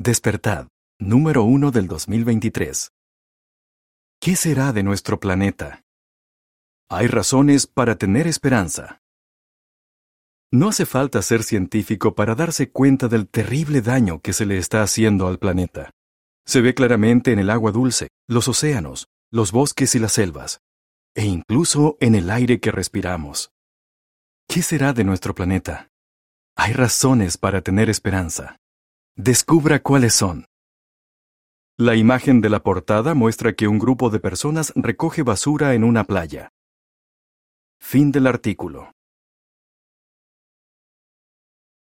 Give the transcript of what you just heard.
Despertad, número 1 del 2023. ¿Qué será de nuestro planeta? Hay razones para tener esperanza. No hace falta ser científico para darse cuenta del terrible daño que se le está haciendo al planeta. Se ve claramente en el agua dulce, los océanos, los bosques y las selvas, e incluso en el aire que respiramos. ¿Qué será de nuestro planeta? Hay razones para tener esperanza. Descubra cuáles son. La imagen de la portada muestra que un grupo de personas recoge basura en una playa. Fin del artículo.